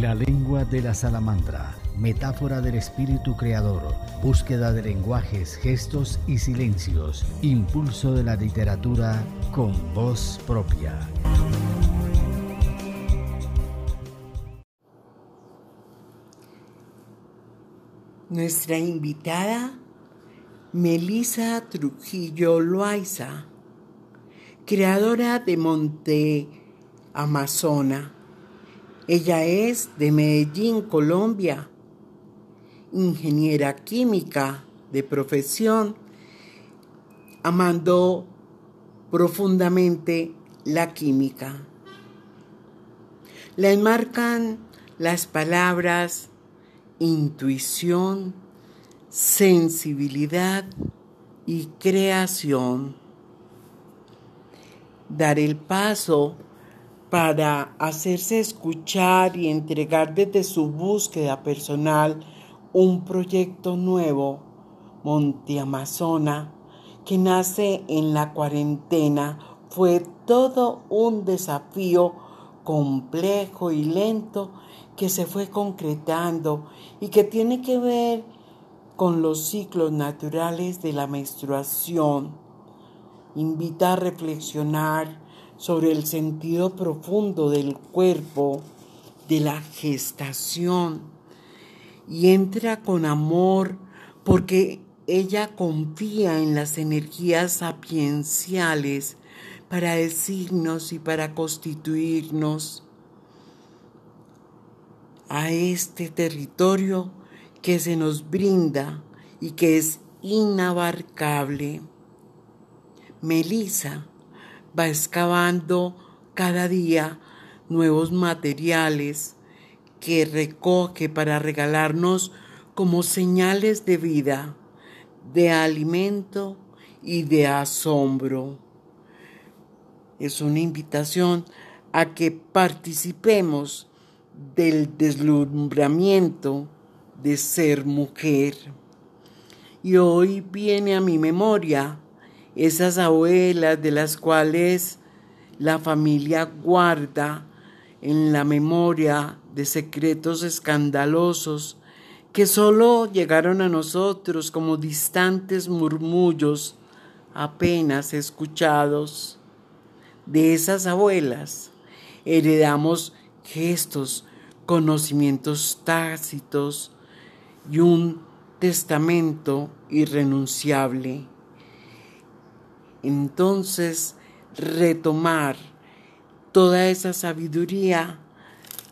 La lengua de la salamandra, metáfora del espíritu creador, búsqueda de lenguajes, gestos y silencios, impulso de la literatura con voz propia. Nuestra invitada, Melisa Trujillo Loaiza, creadora de Monte Amazona. Ella es de Medellín, Colombia, ingeniera química de profesión, amando profundamente la química. La enmarcan las palabras intuición, sensibilidad y creación. Dar el paso para hacerse escuchar y entregar desde su búsqueda personal un proyecto nuevo, Monte Amazona, que nace en la cuarentena, fue todo un desafío complejo y lento que se fue concretando y que tiene que ver con los ciclos naturales de la menstruación. Invita a reflexionar sobre el sentido profundo del cuerpo, de la gestación, y entra con amor porque ella confía en las energías sapienciales para decirnos y para constituirnos a este territorio que se nos brinda y que es inabarcable. Melisa va excavando cada día nuevos materiales que recoge para regalarnos como señales de vida, de alimento y de asombro. Es una invitación a que participemos del deslumbramiento de ser mujer. Y hoy viene a mi memoria esas abuelas de las cuales la familia guarda en la memoria de secretos escandalosos que solo llegaron a nosotros como distantes murmullos apenas escuchados. De esas abuelas heredamos gestos, conocimientos tácitos y un testamento irrenunciable. Entonces, retomar toda esa sabiduría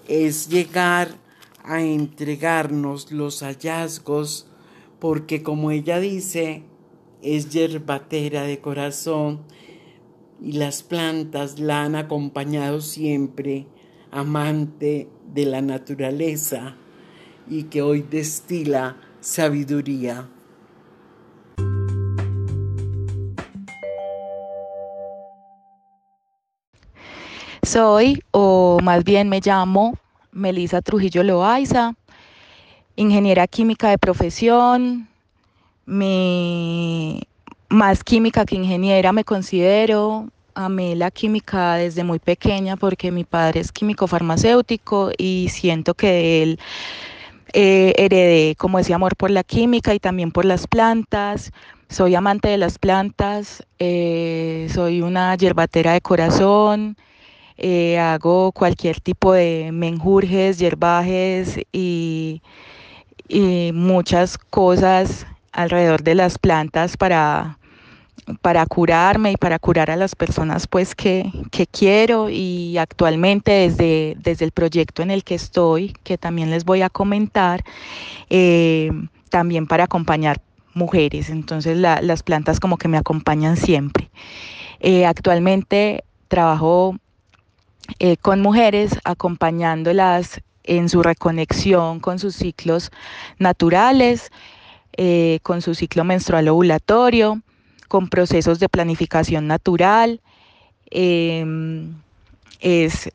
es llegar a entregarnos los hallazgos, porque como ella dice, es yerbatera de corazón y las plantas la han acompañado siempre amante de la naturaleza y que hoy destila sabiduría. Soy, o más bien me llamo, Melisa Trujillo Loaiza, ingeniera química de profesión, más química que ingeniera me considero, amé la química desde muy pequeña porque mi padre es químico farmacéutico y siento que de él eh, heredé como ese amor por la química y también por las plantas. Soy amante de las plantas, eh, soy una yerbatera de corazón, eh, hago cualquier tipo de menjurjes, yerbajes y, y muchas cosas alrededor de las plantas para para curarme y para curar a las personas pues que, quiero y actualmente desde, desde el proyecto en el que estoy, que también les voy a comentar, eh, también para acompañar mujeres, entonces las plantas como que me acompañan siempre. Eh, actualmente trabajo eh, con mujeres acompañándolas en su reconexión con sus ciclos naturales, con su ciclo menstrual ovulatorio, con procesos de planificación natural. Em, es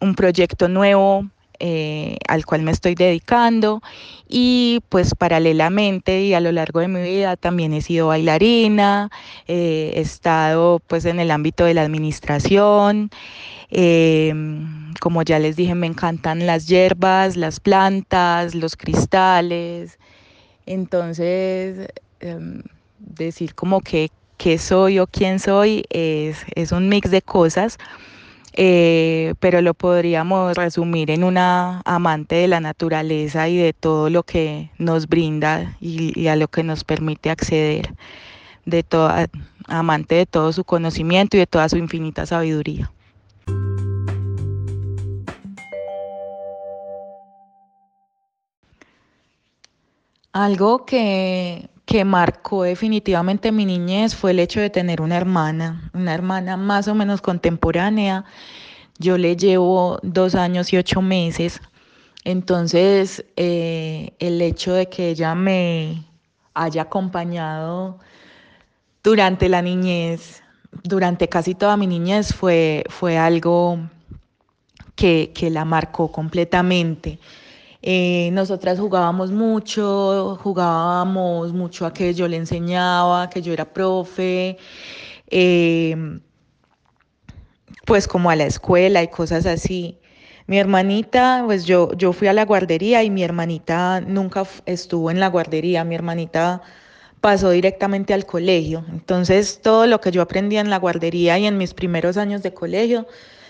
un proyecto nuevo eh, al cual me estoy dedicando y pues paralelamente y a lo largo de mi vida también he sido bailarina, eh, he estado pues en el ámbito de la administración, em, como ya les dije me encantan las hierbas, las plantas, los cristales, entonces em, decir como que qué soy o quién soy es, es un mix de cosas. Eh, pero lo podríamos resumir en una amante de la naturaleza y de todo lo que nos brinda y, a lo que nos permite acceder, de toda, amante de todo su conocimiento y de toda su infinita sabiduría. Algo que que marcó definitivamente mi niñez fue el hecho de tener una hermana, una hermana más o menos contemporánea. Yo le llevo dos años y ocho meses. Entonces, eh, el hecho de que ella me haya acompañado durante la niñez, durante casi toda mi niñez, fue, fue algo que, que la marcó completamente. Eh, nosotras jugábamos mucho, jugábamos mucho a que yo le enseñaba, que yo era profe, em, pues como a la escuela y cosas así. Mi hermanita, pues yo, yo fui a la guardería y mi hermanita nunca estuvo en la guardería, mi hermanita pasó directamente al colegio. Entonces todo lo que yo aprendía en la guardería y en mis primeros años de colegio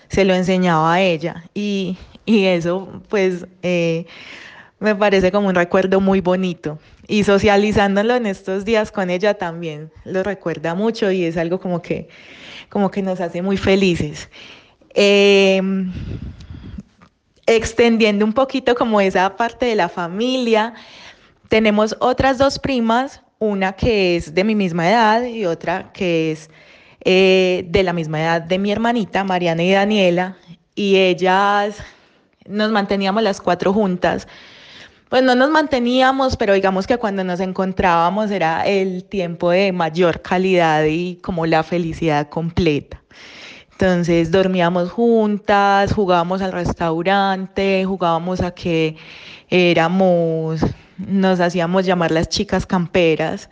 se lo enseñaba a ella. Y, y eso pues eh, me parece como un recuerdo muy bonito. Y socializándolo en estos días con ella también lo recuerda mucho y es algo como que, como que nos hace muy felices. Em, extendiendo un poquito como esa parte de la familia, tenemos otras dos primas, una que es de mi misma edad y otra que es eh, de la misma edad de mi hermanita, Mariana y Daniela, y ellas nos manteníamos las cuatro juntas. Pues no nos manteníamos, pero digamos que cuando nos encontrábamos era el tiempo de mayor calidad y como la felicidad completa. Entonces dormíamos juntas, jugábamos al restaurante, jugábamos a que éramos, nos hacíamos llamar las chicas camperas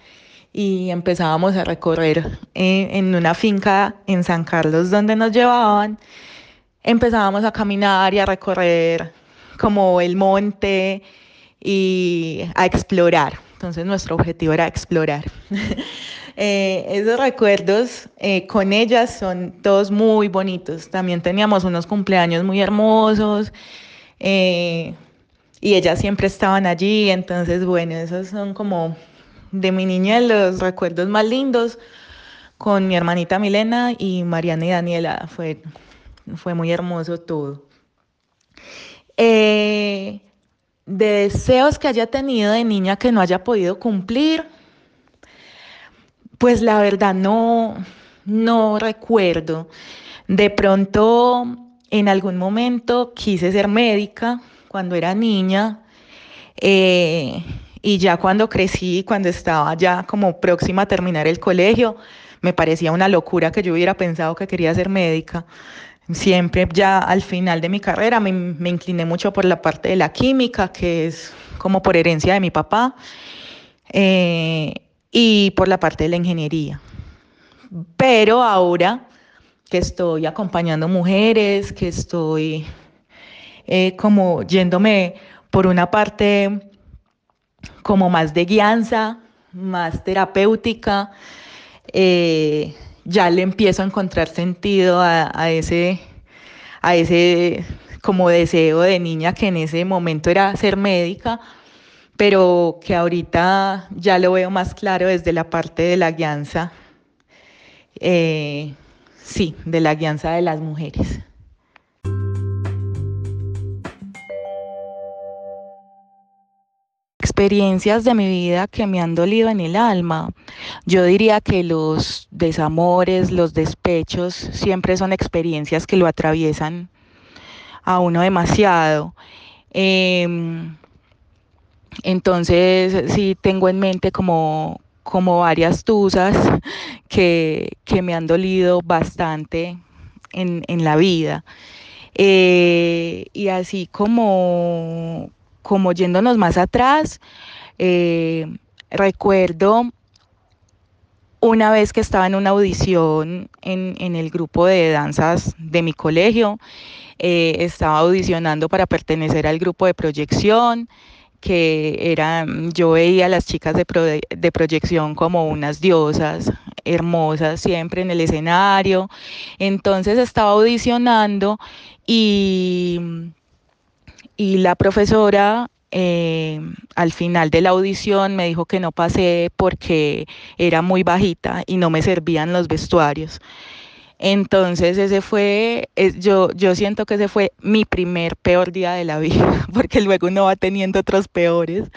y empezábamos a recorrer en, en una finca en San Carlos donde nos llevaban empezábamos a caminar y a recorrer como el monte y a explorar. Entonces nuestro objetivo era explorar. Eh, esos recuerdos eh, con ellas son todos muy bonitos. También teníamos unos cumpleaños muy hermosos eh, y ellas siempre estaban allí. Entonces, bueno, esos son como de mi niña los recuerdos más lindos con mi hermanita Milena y Mariana y Daniela. Fue fue muy hermoso todo. Eh, de deseos que haya tenido de niña que no haya podido cumplir, pues la verdad no, no recuerdo. De pronto, en algún momento quise ser médica cuando era niña. Eh, y ya cuando crecí, cuando estaba ya como próxima a terminar el colegio, me parecía una locura que yo hubiera pensado que quería ser médica. Siempre ya al final de mi carrera me, incliné mucho por la parte de la química, que es como por herencia de mi papá, eh, y por la parte de la ingeniería. Pero ahora que estoy acompañando mujeres, que estoy eh, como yéndome por una parte como más de guianza, más terapéutica, eh, ya le empiezo a encontrar sentido a, ese, a ese como deseo de niña que en ese momento era ser médica, pero que ahorita ya lo veo más claro desde la parte de la guianza, eh, sí, de la guianza de las mujeres. Experiencias de mi vida que me han dolido en el alma. Yo diría que los desamores, los despechos, siempre son experiencias que lo atraviesan a uno demasiado. Em, entonces, sí tengo en mente como, como varias tusas que, me han dolido bastante en, en la vida. Eh, y así como, como yéndonos más atrás, eh, recuerdo una vez que estaba en una audición en, el grupo de danzas de mi colegio, eh, estaba audicionando para pertenecer al grupo de proyección, que era, yo veía a las chicas de, de proyección como unas diosas hermosas siempre en el escenario. Entonces estaba audicionando y, y la profesora eh, al final de la audición me dijo que no pasé porque era muy bajita y no me servían los vestuarios. Entonces ese fue, yo, yo siento que ese fue mi primer peor día de la vida, porque luego uno va teniendo otros peores,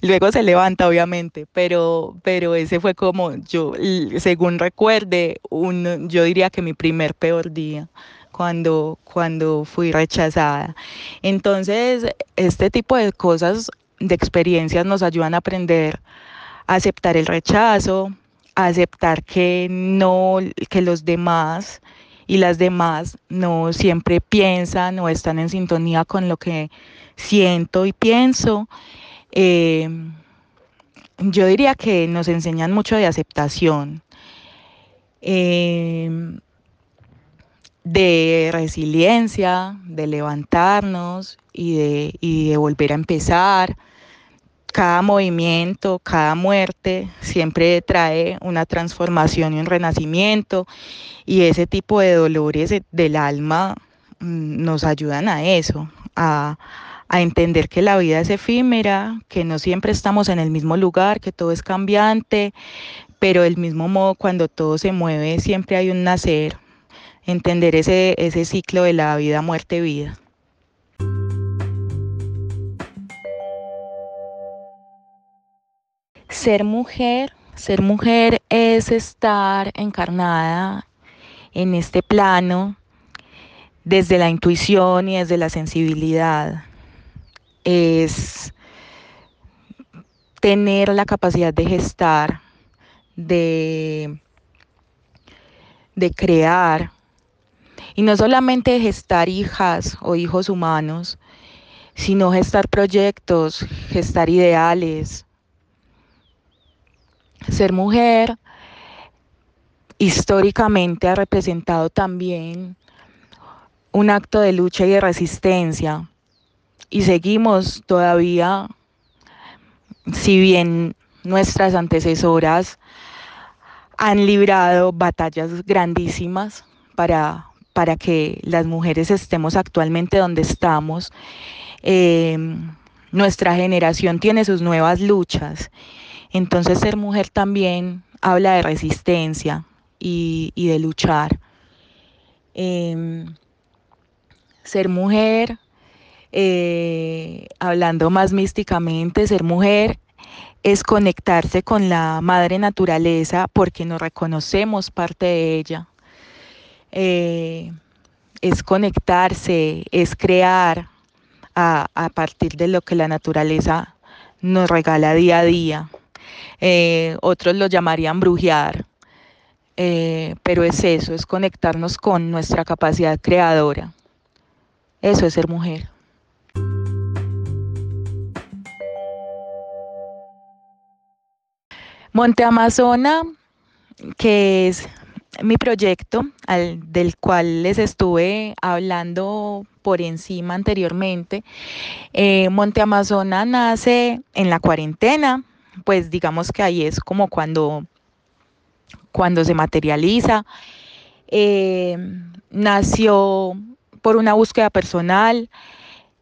luego se levanta obviamente, pero, pero ese fue como yo, según recuerde, un, yo diría que mi primer peor día cuando, cuando fui rechazada. Entonces, este tipo de cosas, de experiencias nos ayudan a aprender a aceptar el rechazo, a aceptar que no, que los demás y las demás no siempre piensan o están en sintonía con lo que siento y pienso. Em, yo diría que nos enseñan mucho de aceptación. Em, de resiliencia, de levantarnos y de, de volver a empezar. Cada movimiento, cada muerte siempre trae una transformación y un renacimiento y ese tipo de dolores del alma mm, nos ayudan a eso, a, a entender que la vida es efímera, que no siempre estamos en el mismo lugar, que todo es cambiante, pero del mismo modo cuando todo se mueve siempre hay un nacer, entender ese, ese ciclo de la vida, muerte, vida. Ser mujer, ser mujer es estar encarnada en este plano desde la intuición y desde la sensibilidad. Es tener la capacidad de gestar, de, de crear, y no solamente gestar hijas o hijos humanos, sino gestar proyectos, gestar ideales. Ser mujer históricamente ha representado también un acto de lucha y de resistencia. Y seguimos todavía, si bien nuestras antecesoras han librado batallas grandísimas para para que las mujeres estemos actualmente donde estamos. Em, nuestra generación tiene sus nuevas luchas. Entonces ser mujer también habla de resistencia y, de luchar. Em, ser mujer, eh, hablando más místicamente, ser mujer es conectarse con la madre naturaleza porque nos reconocemos parte de ella. Eh, es conectarse, es crear a, partir de lo que la naturaleza nos regala día a día. Eh, otros lo llamarían brujear, eh, pero es eso, es conectarnos con nuestra capacidad creadora. Eso es ser mujer. Monte Amazona, que es mi proyecto, del cual les estuve hablando por encima anteriormente. Eh, Monte Amazona nace en la cuarentena, pues digamos que ahí es como cuando, cuando se materializa. Eh, nació por una búsqueda personal.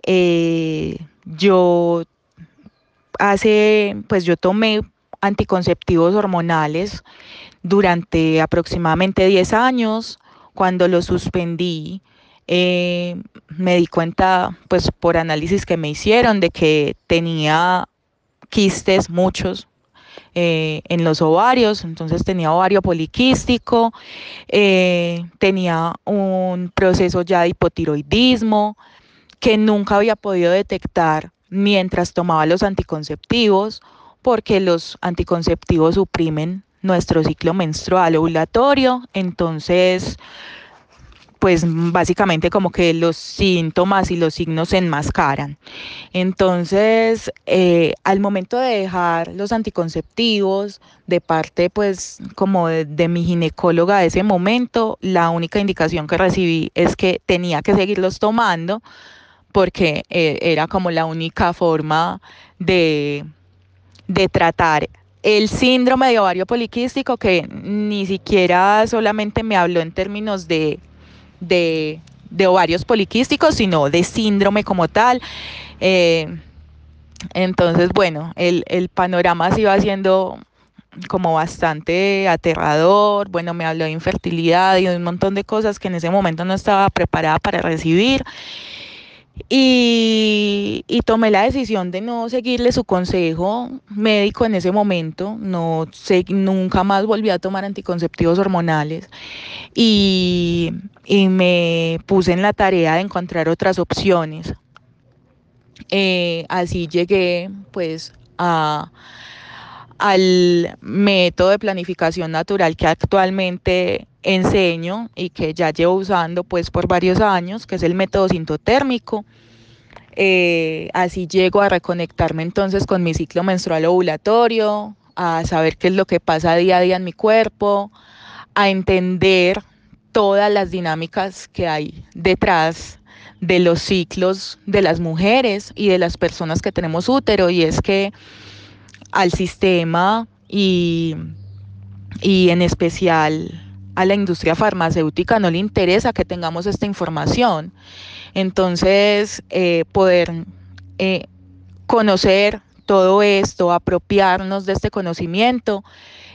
Eh, yo hace, pues yo tomé anticonceptivos hormonales durante aproximadamente 10 años. Cuando lo suspendí, eh, me di cuenta, pues por análisis que me hicieron, de que tenía quistes, muchos, eh, en los ovarios, entonces tenía ovario poliquístico, eh, tenía un proceso ya de hipotiroidismo que nunca había podido detectar mientras tomaba los anticonceptivos, porque los anticonceptivos suprimen nuestro ciclo menstrual ovulatorio, entonces pues básicamente como que los síntomas y los signos se enmascaran. Entonces, eh, al momento de dejar los anticonceptivos, de parte pues como de, mi ginecóloga de ese momento, la única indicación que recibí es que tenía que seguirlos tomando porque eh, era como la única forma de, de tratar el síndrome de ovario poliquístico que ni siquiera solamente me habló en términos de de, ovarios poliquísticos, sino de síndrome como tal. Eh, entonces, bueno, el, el panorama se iba haciendo como bastante aterrador, bueno, me habló de infertilidad y de un montón de cosas que en ese momento no estaba preparada para recibir. Y, tomé la decisión de no seguirle su consejo médico en ese momento, no sé, nunca más volví a tomar anticonceptivos hormonales y, me puse en la tarea de encontrar otras opciones. Eh, así llegué pues a, al método de planificación natural que actualmente enseño y que ya llevo usando pues por varios años, que es el método sintotérmico. Eh, así llego a reconectarme entonces con mi ciclo menstrual ovulatorio, a saber qué es lo que pasa día a día en mi cuerpo, a entender todas las dinámicas que hay detrás de los ciclos de las mujeres y de las personas que tenemos útero y es que al sistema y, y en especial a la industria farmacéutica no le interesa que tengamos esta información. Entonces, eh, poder eh, conocer todo esto, apropiarnos de este conocimiento,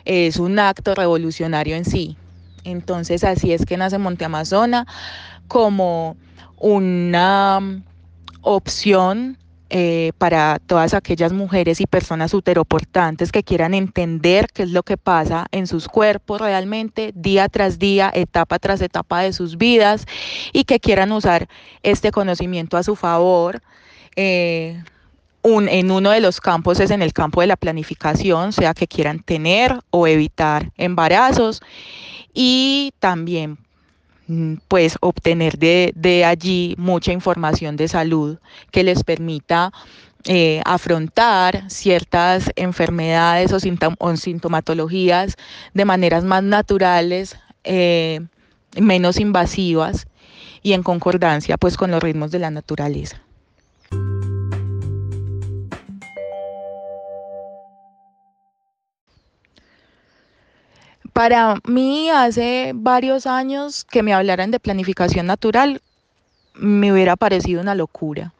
es un acto revolucionario en sí. Entonces, así es que nace Monte Amazona como una opción eh, para todas aquellas mujeres y personas uteroportantes que quieran entender qué es lo que pasa en sus cuerpos realmente día tras día, etapa tras etapa de sus vidas y que quieran usar este conocimiento a su favor. Eh, en uno de los campos es en el campo de la planificación, sea que quieran tener o evitar embarazos y también pues obtener de, allí mucha información de salud que les permita eh, afrontar ciertas enfermedades o, sintomatologías de maneras más naturales, eh, menos invasivas y en concordancia pues con los ritmos de la naturaleza. Para mí, hace varios años que me hablaran de planificación natural, me hubiera parecido una locura.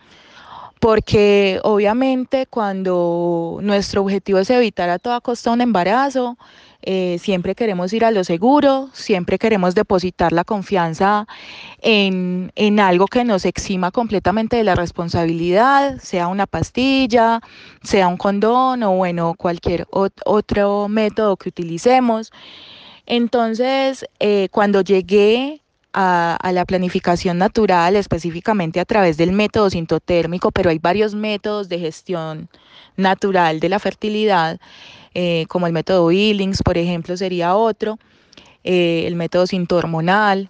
Porque obviamente cuando nuestro objetivo es evitar a toda costa un embarazo, eh, siempre queremos ir a lo seguro, siempre queremos depositar la confianza en, en, algo que nos exima completamente de la responsabilidad, sea una pastilla, sea un condón o bueno, cualquier otro método que utilicemos. Entonces, eh, cuando llegué a, la planificación natural, específicamente a través del método sintotérmico, pero hay varios métodos de gestión natural de la fertilidad, eh, como el método Billings, por ejemplo, sería otro, eh, el método sintohormonal,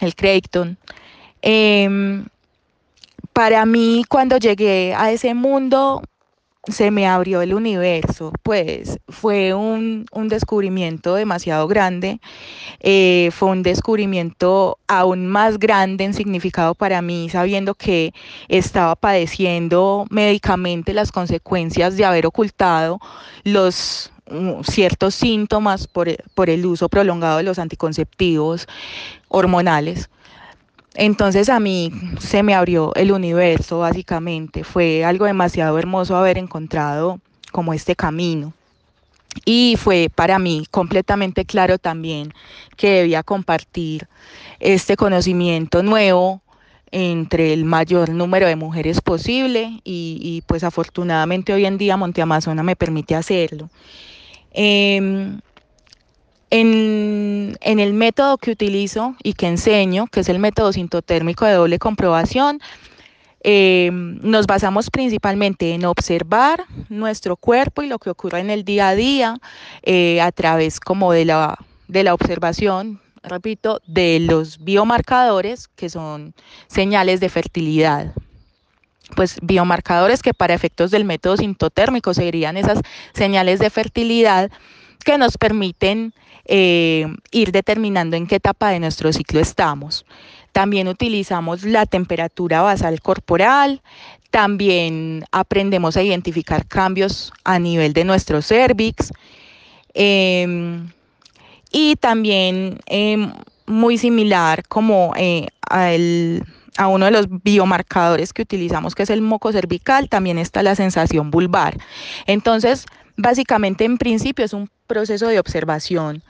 el Creighton. Em, para mí, cuando llegué a ese mundo, se me abrió el universo, pues fue un, descubrimiento demasiado grande, eh, fue un descubrimiento aún más grande en significado para mí, sabiendo que estaba padeciendo médicamente las consecuencias de haber ocultado los mm, ciertos síntomas por, por el uso prolongado de los anticonceptivos hormonales. Entonces a mí se me abrió el universo básicamente, fue algo demasiado hermoso haber encontrado como este camino. Y fue para mí completamente claro también que debía compartir este conocimiento nuevo entre el mayor número de mujeres posible y, pues afortunadamente hoy en día Monte Amazona me permite hacerlo. Em, en, el método que utilizo y que enseño, que es el método sintotérmico de doble comprobación, eh, nos basamos principalmente en observar nuestro cuerpo y lo que ocurre en el día a día eh, a través como de la, de la observación repito, de los biomarcadores que son señales de fertilidad. Pues biomarcadores que para efectos del método sintotérmico serían esas señales de fertilidad que nos permiten eh, ir determinando en qué etapa de nuestro ciclo estamos. También utilizamos la temperatura basal corporal, también aprendemos a identificar cambios a nivel de nuestro cervix. Em, y también em, muy similar como eh, a uno de los biomarcadores que utilizamos, que es el moco cervical, también está la sensación vulvar. Entonces, básicamente en principio es un proceso de observación.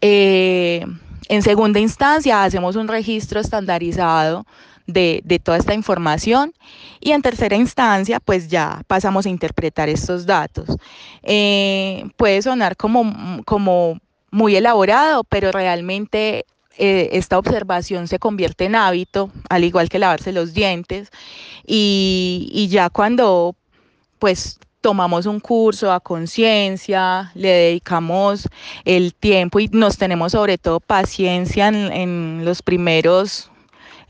Eh, en segunda instancia, hacemos un registro estandarizado de, toda esta información y en tercera instancia, pues ya pasamos a interpretar estos datos. Eh, puede sonar como, como muy elaborado, pero realmente eh, esta observación se convierte en hábito, al igual que lavarse los dientes, y, y ya cuando pues tomamos un curso a conciencia, le dedicamos el tiempo y nos tenemos sobre todo paciencia en, los primeros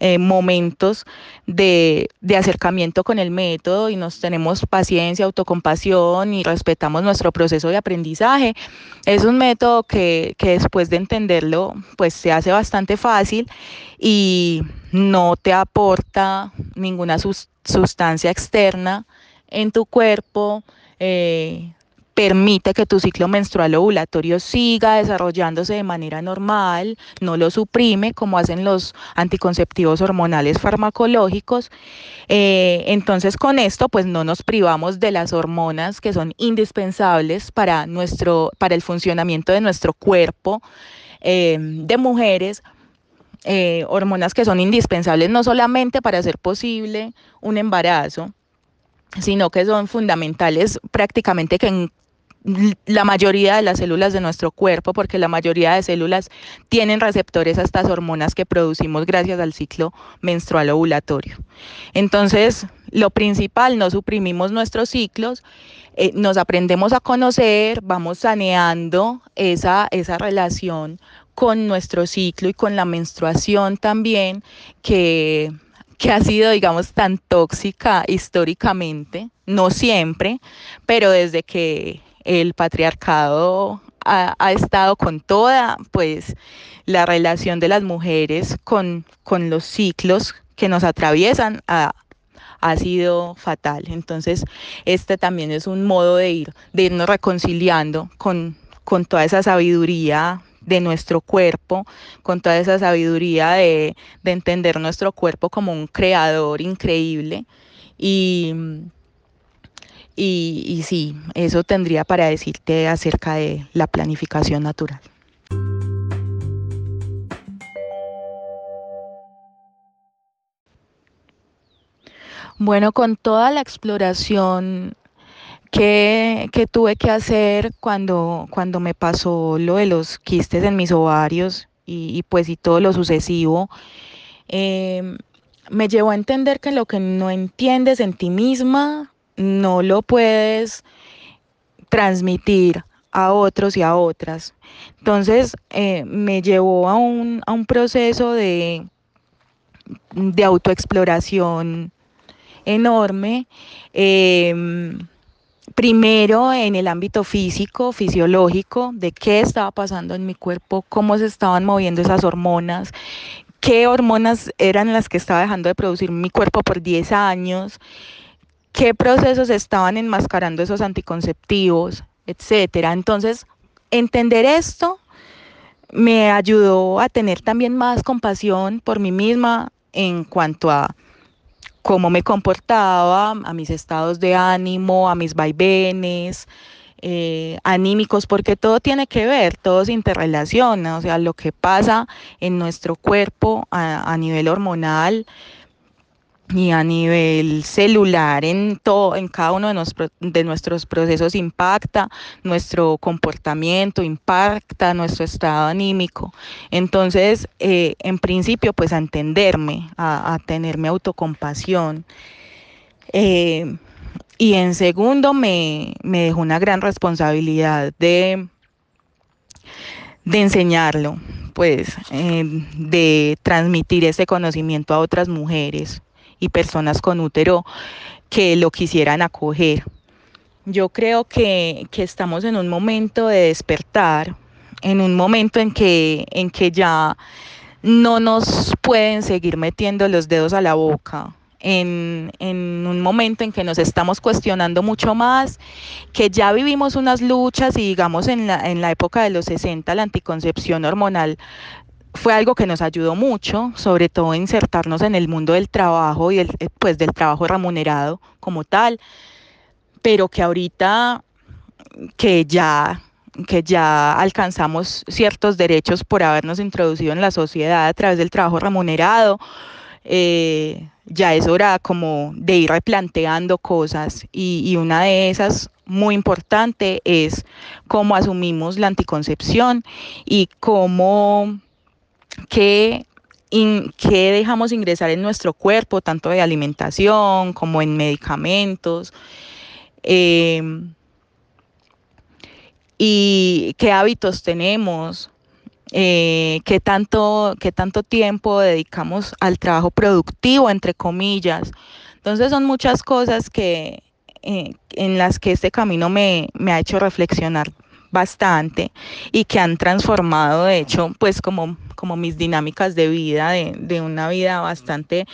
eh, momentos de, acercamiento con el método y nos tenemos paciencia, autocompasión y respetamos nuestro proceso de aprendizaje. Es un método que, que después de entenderlo pues se hace bastante fácil y no te aporta ninguna sustancia externa en tu cuerpo, eh, permite que tu ciclo menstrual ovulatorio siga desarrollándose de manera normal, no lo suprime como hacen los anticonceptivos hormonales farmacológicos. Eh, entonces con esto pues no nos privamos de las hormonas que son indispensables para, nuestro, para el funcionamiento de nuestro cuerpo eh, de mujeres, hormonas que son indispensables no solamente para hacer posible un embarazo, sino que son fundamentales prácticamente que en la mayoría de las células de nuestro cuerpo, porque la mayoría de células tienen receptores a estas hormonas que producimos gracias al ciclo menstrual ovulatorio. Entonces, lo principal, no suprimimos nuestros ciclos, eh, nos aprendemos a conocer, vamos saneando esa, esa relación con nuestro ciclo y con la menstruación también, que que ha sido, digamos, tan tóxica históricamente, no siempre, pero desde que el patriarcado ha, estado con toda, pues, la relación de las mujeres con, con los ciclos que nos atraviesan ha, sido fatal. Entonces, este también es un modo de ir, de irnos reconciliando con, con toda esa sabiduría de nuestro cuerpo, con toda esa sabiduría de, entender nuestro cuerpo como un creador increíble. Y, y, y sí, eso tendría para decirte acerca de la planificación natural. Bueno, con toda la exploración ¿Qué, tuve que hacer cuando, cuando me pasó lo de los quistes en mis ovarios y, pues y todo lo sucesivo? Em, me llevó a entender que lo que no entiendes en ti misma no lo puedes transmitir a otros y a otras. Entonces eh, me llevó a un, proceso de, de autoexploración enorme. Em, primero en el ámbito físico, fisiológico, de qué estaba pasando en mi cuerpo, cómo se estaban moviendo esas hormonas, qué hormonas eran las que estaba dejando de producir mi cuerpo por 10 años, qué procesos estaban enmascarando esos anticonceptivos, etcétera. Entonces, entender esto me ayudó a tener también más compasión por mí misma en cuanto a cómo me comportaba, a mis estados de ánimo, a mis vaivenes, eh, anímicos, porque todo tiene que ver, todo se interrelaciona, o sea, lo que pasa en nuestro cuerpo a nivel hormonal, y a nivel celular en todo, en cada uno de, de, nuestros procesos impacta nuestro comportamiento, impacta nuestro estado anímico. Entonces, eh, en principio, pues a entenderme, a, tenerme autocompasión. Eh, y en segundo, me, me dejó una gran responsabilidad de, de enseñarlo, pues de transmitir ese conocimiento a otras mujeres y personas con útero que lo quisieran acoger. Yo creo que, que estamos en un momento de despertar, en un momento en que, en que ya no nos pueden seguir metiendo los dedos a la boca. En, en, un momento en que nos estamos cuestionando mucho más, que ya vivimos unas luchas y digamos en la, en la época de los 60 la anticoncepción hormonal fue algo que nos ayudó mucho, sobre todo a insertarnos en el mundo del trabajo y el, pues, del trabajo remunerado como tal, pero que ahorita que ya que ya alcanzamos ciertos derechos por habernos introducido en la sociedad a través del trabajo remunerado, eh, ya es hora como de ir replanteando cosas. Y, una de esas muy importante es cómo asumimos la anticoncepción y cómo qué dejamos ingresar en nuestro cuerpo, tanto de alimentación como en medicamentos. Eh, y qué hábitos tenemos, eh, qué, tanto, qué tanto tiempo dedicamos al trabajo productivo, entre comillas. Entonces son muchas cosas que, eh, en las que este camino me, me, ha hecho reflexionar bastante y que han transformado, de hecho, pues como, como mis dinámicas de vida, de, de una vida bastante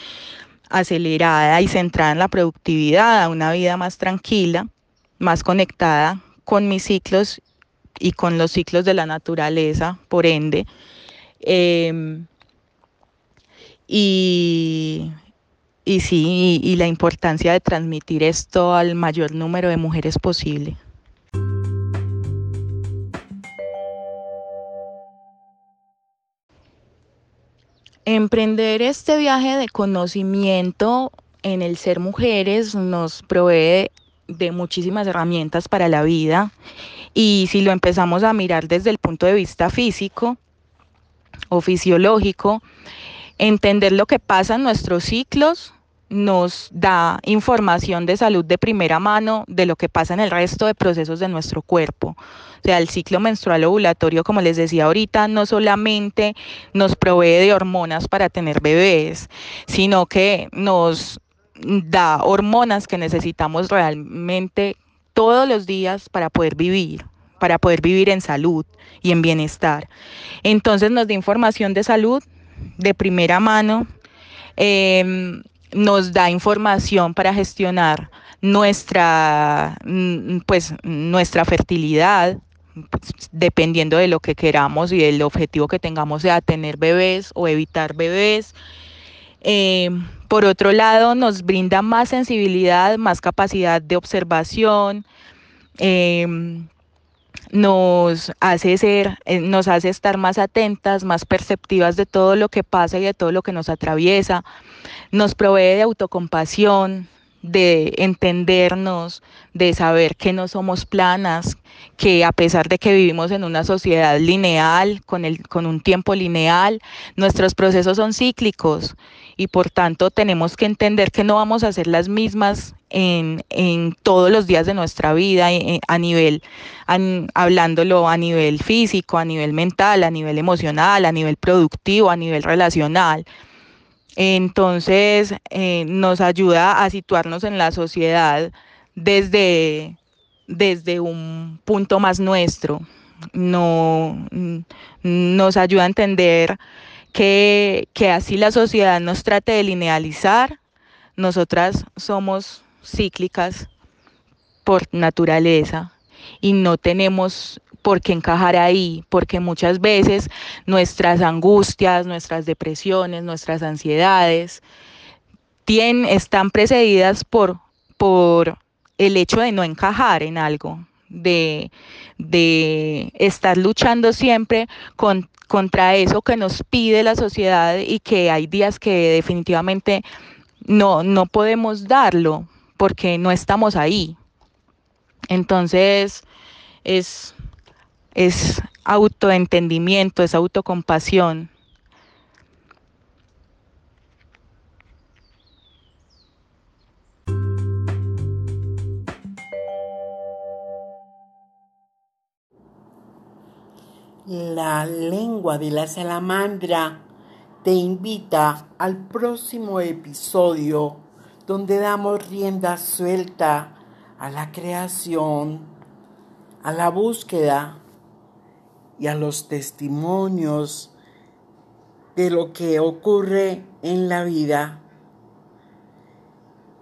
acelerada y centrada en la productividad, a una vida más tranquila, más conectada con mis ciclos y con los ciclos de la naturaleza, por ende. Eh, y, y sí, y, y la importancia de transmitir esto al mayor número de mujeres posible. Emprender este viaje de conocimiento en el ser mujeres nos provee de muchísimas herramientas para la vida. Y si lo empezamos a mirar desde el punto de vista físico o fisiológico, entender lo que pasa en nuestros ciclos nos da información de salud de primera mano de lo que pasa en el resto de procesos de nuestro cuerpo. O sea, el ciclo menstrual ovulatorio, como les decía ahorita, no solamente nos provee de hormonas para tener bebés, sino que nos da hormonas que necesitamos realmente todos los días para poder vivir, para poder vivir en salud y en bienestar. Entonces nos da información de salud de primera mano, eh, nos da información para gestionar nuestra, mm, pues, nuestra fertilidad, dependiendo de lo que queramos y del objetivo que tengamos, sea tener bebés o evitar bebés. Eh, por otro lado, nos brinda más sensibilidad, más capacidad de observación, eh, nos hace ser, eh, nos hace estar más atentas, más perceptivas de todo lo que pasa y de todo lo que nos atraviesa, nos provee de autocompasión, de entendernos, de saber que no somos planas, que a pesar de que vivimos en una sociedad lineal, con, el, con un tiempo lineal, nuestros procesos son cíclicos y por tanto tenemos que entender que no vamos a ser las mismas en, en todos los días de nuestra vida, eh, a nivel, hablándolo a nivel físico, a nivel mental, a nivel emocional, a nivel productivo, a nivel relacional. Entonces eh, nos ayuda a situarnos en la sociedad desde, desde un punto más nuestro. No, nos ayuda a entender que, que así la sociedad nos trate de linealizar, nosotras somos cíclicas por naturaleza y no tenemos por qué encajar ahí, porque muchas veces nuestras angustias, nuestras depresiones, nuestras ansiedades tienen, están precedidas por, por el hecho de no encajar en algo, de, de estar luchando siempre con, contra eso que nos pide la sociedad y que hay días que definitivamente no, no podemos darlo porque no estamos ahí. Entonces, es, es autoentendimiento, es autocompasión. La lengua de la salamandra te invita al próximo episodio donde damos rienda suelta a la creación, a la búsqueda y a los testimonios de lo que ocurre en la vida.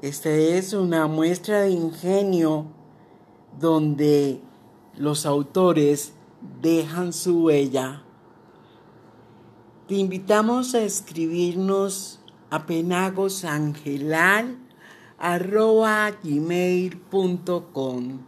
Esta es una muestra de ingenio donde los autores dejan su huella. Te invitamos a escribirnos a penagosangelal.gmail.com